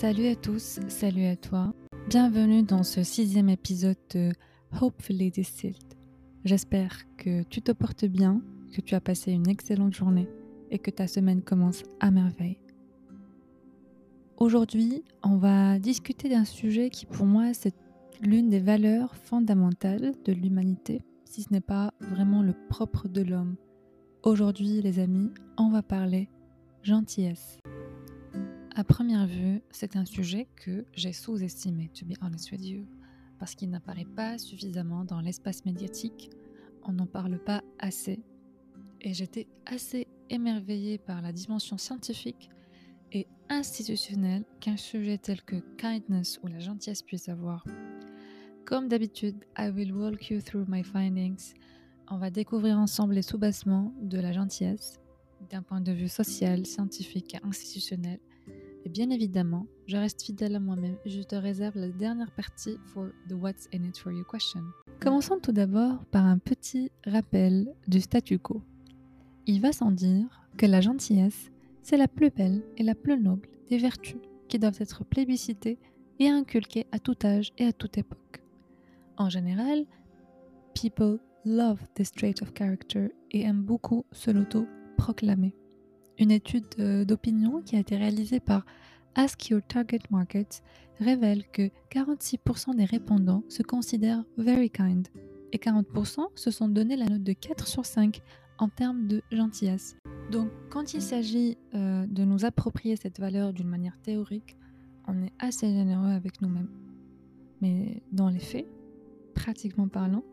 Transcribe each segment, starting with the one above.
Salut à tous, salut à toi. Bienvenue dans ce sixième épisode de Hopefully Distilled. J'espère que tu te portes bien, que tu as passé une excellente journée et que ta semaine commence à merveille. Aujourd'hui, on va discuter d'un sujet qui pour moi c'est l'une des valeurs fondamentales de l'humanité, si ce n'est pas vraiment le propre de l'homme. Aujourd'hui, les amis, on va parler gentillesse. À première vue, c'est un sujet que j'ai sous-estimé, to be honest with you, parce qu'il n'apparaît pas suffisamment dans l'espace médiatique, on n'en parle pas assez, et j'étais assez émerveillée par la dimension scientifique et institutionnelle qu'un sujet tel que kindness ou la gentillesse puisse avoir. Comme d'habitude, I will walk you through my findings. On va découvrir ensemble les sous-bassements de la gentillesse d'un point de vue social, scientifique et institutionnel. Et bien évidemment, je reste fidèle à moi-même et je te réserve la dernière partie for the what's in it for you question. Commençons tout d'abord par un petit rappel du statu quo. Il va sans dire que la gentillesse, c'est la plus belle et la plus noble des vertus qui doivent être plébiscitées et inculquées à tout âge et à toute époque. En général, people love this trait of character et aiment beaucoup se l'auto-proclamer. Une étude euh, d'opinion qui a été réalisée par Ask Your Target Market révèle que 46% des répondants se considèrent very kind et 40% se sont donné la note de 4 sur 5 en termes de gentillesse. Donc quand il s'agit euh, de nous approprier cette valeur d'une manière théorique, on est assez généreux avec nous-mêmes. Mais dans les faits, pratiquement parlant,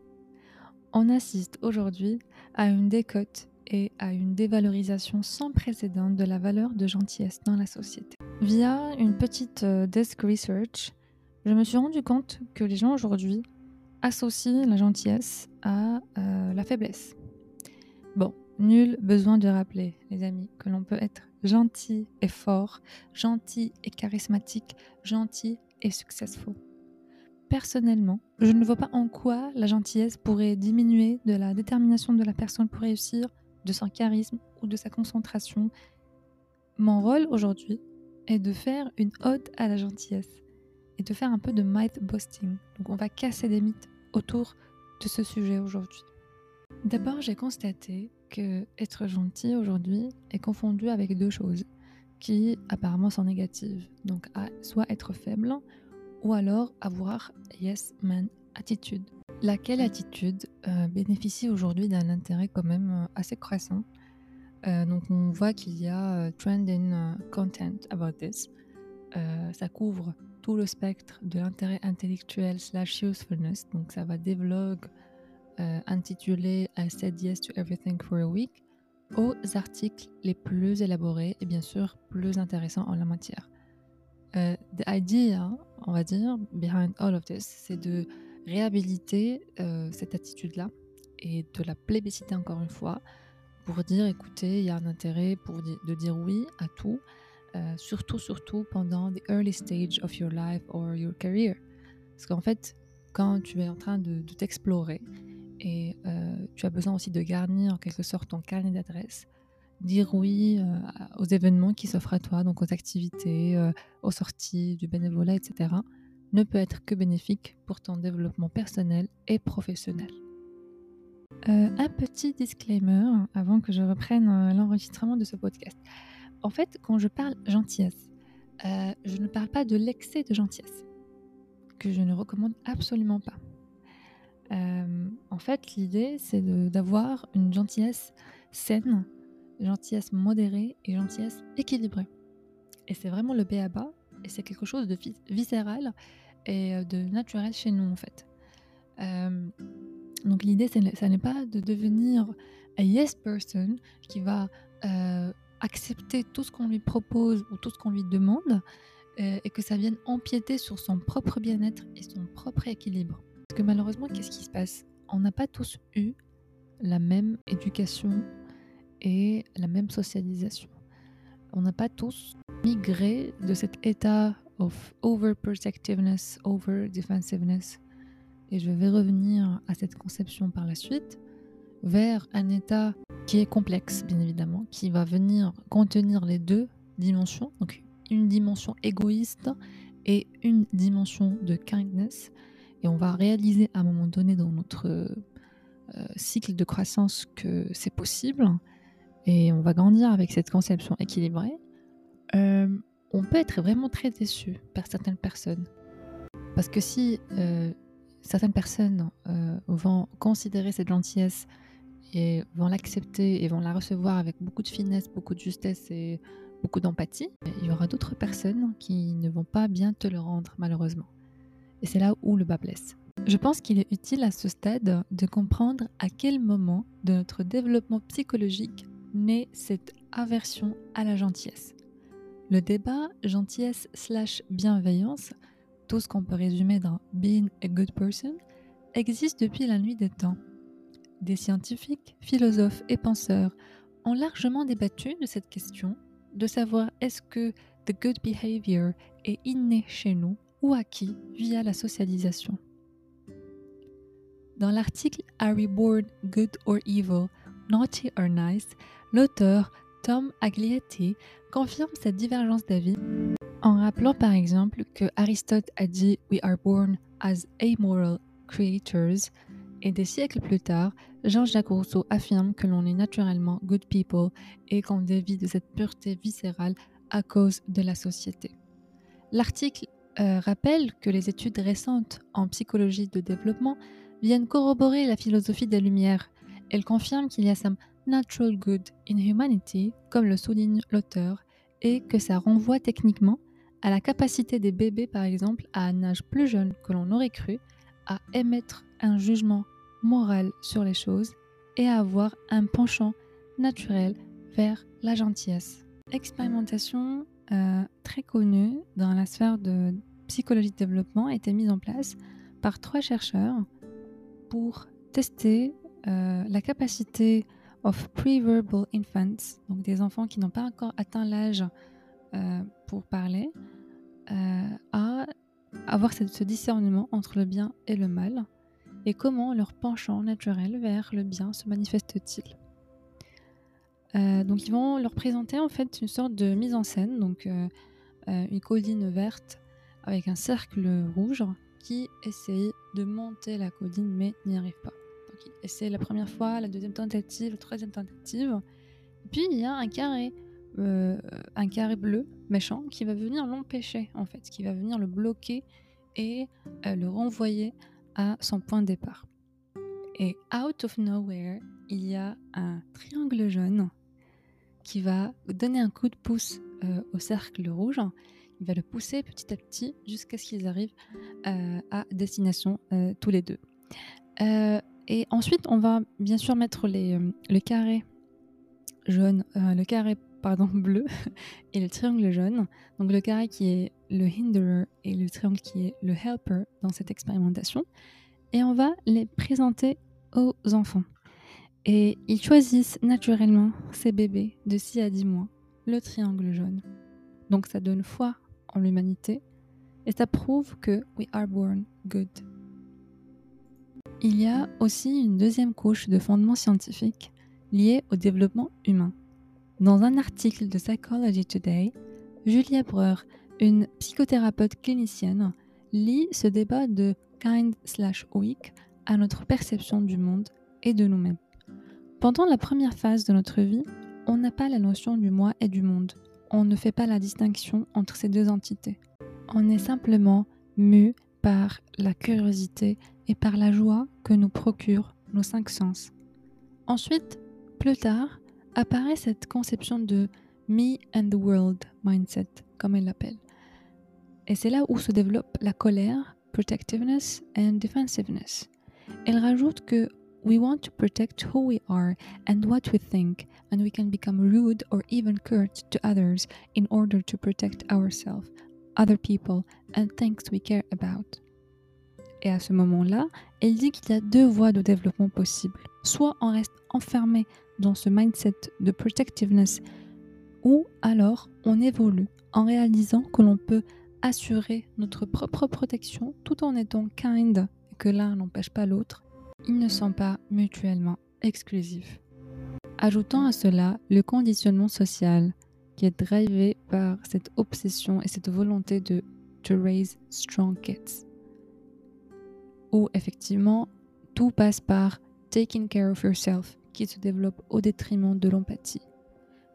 on assiste aujourd'hui à une décote et à une dévalorisation sans précédent de la valeur de gentillesse dans la société. Via une petite euh, desk research, je me suis rendu compte que les gens aujourd'hui associent la gentillesse à euh, la faiblesse. Bon, nul besoin de rappeler, les amis, que l'on peut être gentil et fort, gentil et charismatique, gentil et successful. Personnellement, je ne vois pas en quoi la gentillesse pourrait diminuer de la détermination de la personne pour réussir, de son charisme ou de sa concentration. Mon rôle aujourd'hui est de faire une ode à la gentillesse et de faire un peu de myth busting. Donc on va casser des mythes autour de ce sujet aujourd'hui. D'abord, j'ai constaté que être gentil aujourd'hui est confondu avec deux choses qui apparemment sont négatives. Donc soit être faible ou alors avoir yes man attitude. Laquelle attitude euh, bénéficie aujourd'hui d'un intérêt quand même euh, assez croissant? Euh, donc on voit qu'il y a trend in content about this. ça couvre tout le spectre de l'intérêt intellectuel slash usefulness. Donc ça va des vlogs intitulés I said yes to everything for a week aux articles les plus élaborés et bien sûr plus intéressants en la matière. the idea, on va dire, behind all of this, c'est de réhabiliter euh, cette attitude-là et de la plébisciter encore une fois pour dire écoutez, il y a un intérêt pour de dire oui à tout, euh, surtout, surtout pendant the early stage of your life or your career. Parce qu'en fait, quand tu es en train de, t'explorer et euh, tu as besoin aussi de garnir en quelque sorte ton carnet d'adresse, dire oui aux événements qui s'offrent à toi, donc aux activités, aux sorties, du bénévolat, etc ne peut être que bénéfique pour ton développement personnel et professionnel. Euh, un petit disclaimer avant que je reprenne euh, l'enregistrement de ce podcast. En fait, quand je parle gentillesse, euh, je ne parle pas de l'excès de gentillesse, que je ne recommande absolument pas. en fait, l'idée, c'est d'avoir une gentillesse saine, gentillesse modérée et gentillesse équilibrée. Et c'est vraiment le B à bas et c'est quelque chose de viscéral et euh, de naturel chez nous en fait. Euh, donc l'idée, ça n'est pas de devenir a yes person qui va euh, accepter tout ce qu'on lui propose ou tout ce qu'on lui demande et que ça vienne empiéter sur son propre bien-être et son propre équilibre. Parce que malheureusement, qu'est-ce qui se passe? On n'a pas tous eu la même éducation et la même socialisation. On n'a pas tous migré de cet état of overprotectiveness, over defensiveness. Et je vais revenir à cette conception par la suite, vers un état qui est complexe, bien évidemment, qui va venir contenir les deux dimensions. Donc, une dimension égoïste et une dimension de kindness. Et on va réaliser à un moment donné dans notre euh, cycle de croissance que c'est possible. Et on va grandir avec cette conception équilibrée. Euh, on peut être vraiment très déçu par certaines personnes. Parce que si euh, certaines personnes vont considérer cette gentillesse et vont l'accepter et vont la recevoir avec beaucoup de finesse, beaucoup de justesse et beaucoup d'empathie, il y aura d'autres personnes qui ne vont pas bien te le rendre malheureusement. Et c'est là où le bas blesse. Je pense qu'il est utile à ce stade de comprendre à quel moment de notre développement psychologique naît cette aversion à la gentillesse. Le débat gentillesse slash bienveillance, tout ce qu'on peut résumer dans being a good person, existe depuis la nuit des temps. Des scientifiques, philosophes et penseurs ont largement débattu de cette question, de savoir est-ce que the good behavior est inné chez nous ou acquis via la socialisation. Dans l'article we born good or evil, naughty or nice, l'auteur Tom Aglietti confirme cette divergence d'avis en rappelant par exemple que Aristote a dit We are born as amoral creatures et des siècles plus tard, Jean-Jacques Rousseau affirme que l'on est naturellement good people et qu'on dévie de cette pureté viscérale à cause de la société. L'article euh, rappelle que les études récentes en psychologie de développement viennent corroborer la philosophie des Lumières. Elles confirment qu'il y a natural good in humanity, comme le souligne l'auteur, et que ça renvoie techniquement à la capacité des bébés, par exemple, à un âge plus jeune que l'on aurait cru, à émettre un jugement moral sur les choses et à avoir un penchant naturel vers la gentillesse. Expérimentation euh, très connue dans la sphère de psychologie de développement a été mise en place par trois chercheurs pour tester euh, la capacité of pre-verbal infants, donc des enfants qui n'ont pas encore atteint l'âge euh, pour parler, à avoir ce discernement entre le bien et le mal et comment leur penchant naturel vers le bien se manifeste-t-il. Euh, donc ils vont leur présenter en fait une sorte de mise en scène, donc euh, euh, une colline verte avec un cercle rouge qui essaye de monter la colline mais n'y arrive pas. Il essaie la première fois, la deuxième tentative, la troisième tentative. Et puis il y a un carré, un carré bleu méchant qui va venir l'empêcher en fait, qui va venir le bloquer et le renvoyer à son point de départ. Et out of nowhere, il y a un triangle jaune qui va donner un coup de pouce euh, au cercle rouge. Il va le pousser petit à petit jusqu'à ce qu'ils arrivent euh, à destination euh, tous les deux. Et ensuite, on va bien sûr mettre les, le carré jaune, le carré pardon, bleu et le triangle jaune. Donc le carré qui est le hinderer et le triangle qui est le helper dans cette expérimentation. Et on va les présenter aux enfants. Et ils choisissent naturellement ces bébés de 6 à 10 mois, le triangle jaune. Donc ça donne foi en l'humanité et ça prouve que we are born good. Il y a aussi une deuxième couche de fondement scientifique liée au développement humain. Dans un article de Psychology Today, Julia Breur une psychothérapeute clinicienne lit ce débat de kind slash weak à notre perception du monde et de nous-mêmes. Pendant la première phase de notre vie, on n'a pas la notion du moi et du monde. On ne fait pas la distinction entre ces deux entités. On est simplement mu par la curiosité et par la joie que nous procurent nos cinq sens. Ensuite, plus tard, apparaît cette conception de me and the world mindset, comme elle l'appelle. Et c'est là où se développe la colère, protectiveness and defensiveness. Elle rajoute que we want to protect who we are and what we think, and we can become rude or even curt to others in order to protect ourselves, other people, and things we care about. Et à ce moment-là, elle dit qu'il y a deux voies de développement possibles. Soit on reste enfermé dans ce mindset de protectiveness, ou alors on évolue en réalisant que l'on peut assurer notre propre protection tout en étant kind et que l'un n'empêche pas l'autre, ils ne sont pas mutuellement exclusifs. Ajoutant à cela le conditionnement social, qui est drivé par cette obsession et cette volonté de to raise strong kids. Où effectivement, tout passe par taking care of yourself, qui se développe au détriment de l'empathie.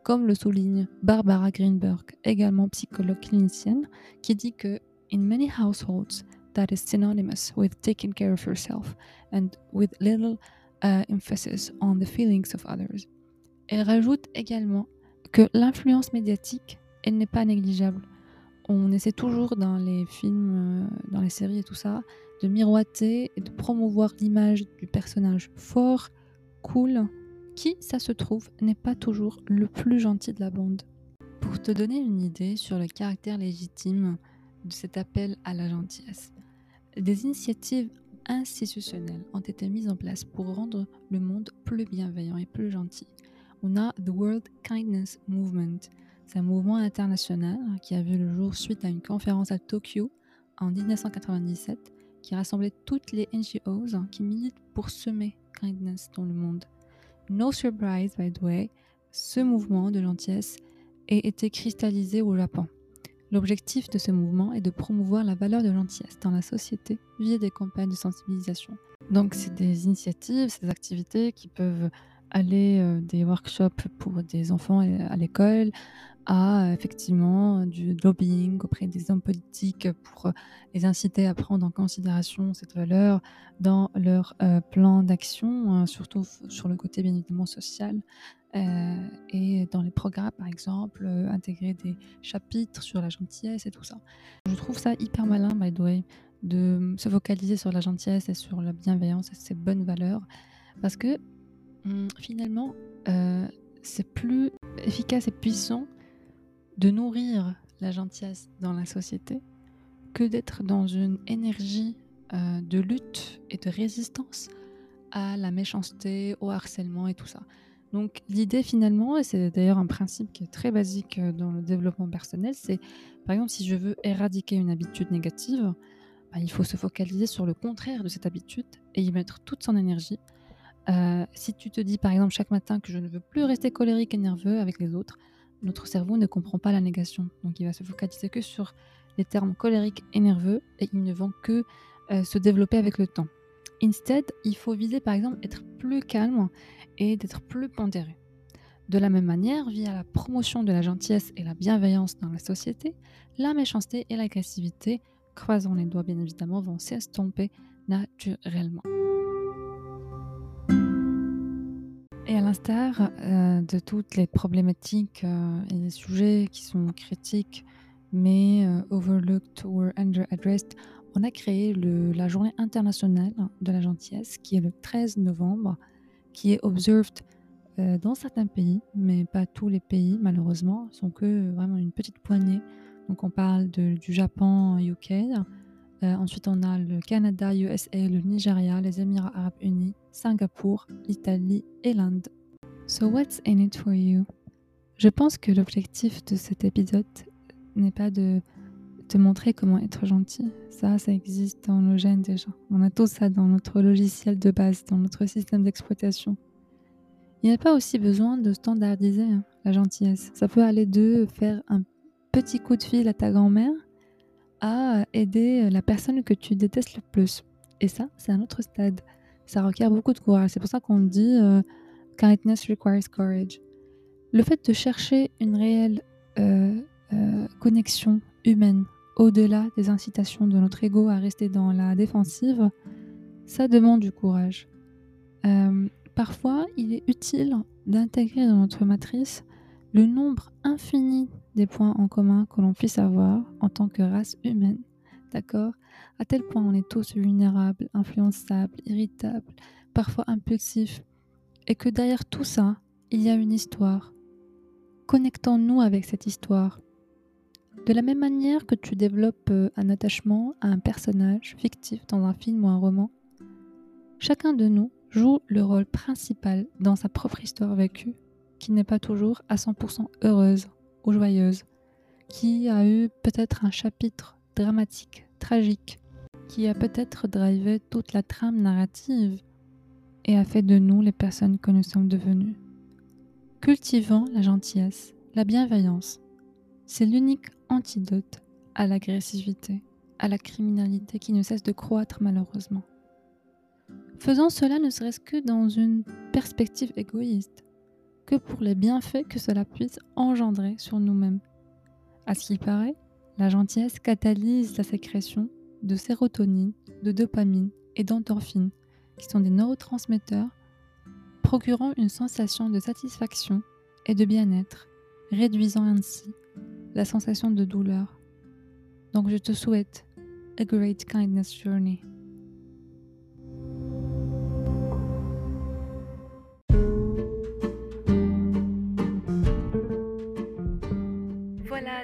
Comme le souligne Barbara Greenberg, également psychologue clinicienne, qui dit que in many households, that is synonymous with taking care of yourself and with little uh, emphasis on the feelings of others. Elle rajoute également que l'influence médiatique, elle n'est pas négligeable. On essaie toujours dans les films, euh, dans les séries et tout ça, de miroiter et de promouvoir l'image du personnage fort, cool, qui, ça se trouve, n'est pas toujours le plus gentil de la bande. Pour te donner une idée sur le caractère légitime de cet appel à la gentillesse, des initiatives institutionnelles ont été mises en place pour rendre le monde plus bienveillant et plus gentil. On a The World Kindness Movement. C'est un mouvement international qui a vu le jour suite à une conférence à Tokyo en 1997 qui rassemblait toutes les NGOs qui militent pour semer kindness dans le monde. No surprise, by the way, ce mouvement de gentillesse a été cristallisé au Japon. L'objectif de ce mouvement est de promouvoir la valeur de gentillesse dans la société via des campagnes de sensibilisation. Donc c'est des initiatives, ces activités qui peuvent aller euh, des workshops pour des enfants à l'école, à effectivement du lobbying auprès des hommes politiques pour les inciter à prendre en considération cette valeur dans leur euh, plan d'action, hein, surtout sur le côté bien évidemment social. Euh, et dans les programmes, par exemple, intégrer des chapitres sur la gentillesse et tout ça. Je trouve ça hyper malin, by the way, de se focaliser sur la gentillesse et sur la bienveillance et ces bonnes valeurs, parce que finalement, euh, c'est plus efficace et puissant de nourrir la gentillesse dans la société que d'être dans une énergie euh, de lutte et de résistance à la méchanceté, au harcèlement et tout ça. Donc l'idée finalement, et c'est d'ailleurs un principe qui est très basique euh, dans le développement personnel, c'est par exemple si je veux éradiquer une habitude négative, bah, il faut se focaliser sur le contraire de cette habitude et y mettre toute son énergie euh, si tu te dis par exemple chaque matin que je ne veux plus rester colérique et nerveux avec les autres, notre cerveau ne comprend pas la négation. Donc il va se focaliser que sur les termes colérique et nerveux et ils ne vont que euh, se développer avec le temps. Instead, il faut viser par exemple être plus calme et d'être plus pondéré. De la même manière, via la promotion de la gentillesse et la bienveillance dans la société, la méchanceté et l'agressivité, croisant les doigts bien évidemment, vont s'estomper naturellement. L'instar euh, de toutes les problématiques euh, et les sujets qui sont critiques mais euh, overlooked or underaddressed, on a créé la journée internationale de la gentillesse qui est le 13 novembre, qui est observed dans certains pays, mais pas tous les pays malheureusement, sont que vraiment une petite poignée. Donc on parle du Japon, UK, euh, ensuite, on a le Canada, USA, le Nigeria, les Émirats arabes unis, Singapour, l'Italie et l'Inde. So what's in it for you? Je pense que l'objectif de cet épisode n'est pas de te montrer comment être gentil. Ça, ça existe dans nos gènes déjà. On a tout ça dans notre logiciel de base, dans notre système d'exploitation. Il n'y a pas aussi besoin de standardiser hein, la gentillesse. Ça peut aller de faire un petit coup de fil à ta grand-mère à aider la personne que tu détestes le plus. Et ça, c'est un autre stade. Ça requiert beaucoup de courage. C'est pour ça qu'on dit euh, kindness requires courage. Le fait de chercher une réelle euh, euh, connexion humaine au-delà des incitations de notre ego à rester dans la défensive, ça demande du courage. parfois, il est utile d'intégrer dans notre matrice le nombre infini des points en commun que l'on puisse avoir en tant que race humaine. D'accord? À tel point on est tous vulnérables, influençables, irritables, parfois impulsifs, et que derrière tout ça, il y a une histoire. Connectons-nous avec cette histoire. De la même manière que tu développes euh, un attachement à un personnage fictif dans un film ou un roman, chacun de nous joue le rôle principal dans sa propre histoire vécue, qui n'est pas toujours à 100% heureuse ou joyeuse, qui a eu peut-être un chapitre dramatique, tragique, qui a peut-être drivé toute la trame narrative et a fait de nous les personnes que nous sommes devenues. Cultivons la gentillesse La bienveillance, c'est l'unique antidote à l'agressivité, à la criminalité qui ne cesse de croître malheureusement. Faisons cela ne serait-ce que dans une perspective égoïste, que pour les bienfaits que cela puisse engendrer sur nous-mêmes. À ce qu'il paraît, la gentillesse catalyse la sécrétion de sérotonine, de dopamine et d'endorphine, qui sont des neurotransmetteurs procurant une sensation de satisfaction et de bien-être, réduisant ainsi la sensation de douleur. Donc je te souhaite a great kindness journey.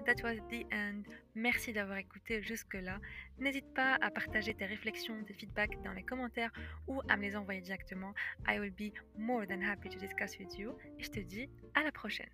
That was the end. Merci d'avoir écouté jusque-là. N'hésite pas à partager tes réflexions, tes feedbacks dans les commentaires ou à me les envoyer directement. I will be more than happy to discuss with you. Je te dis à la prochaine.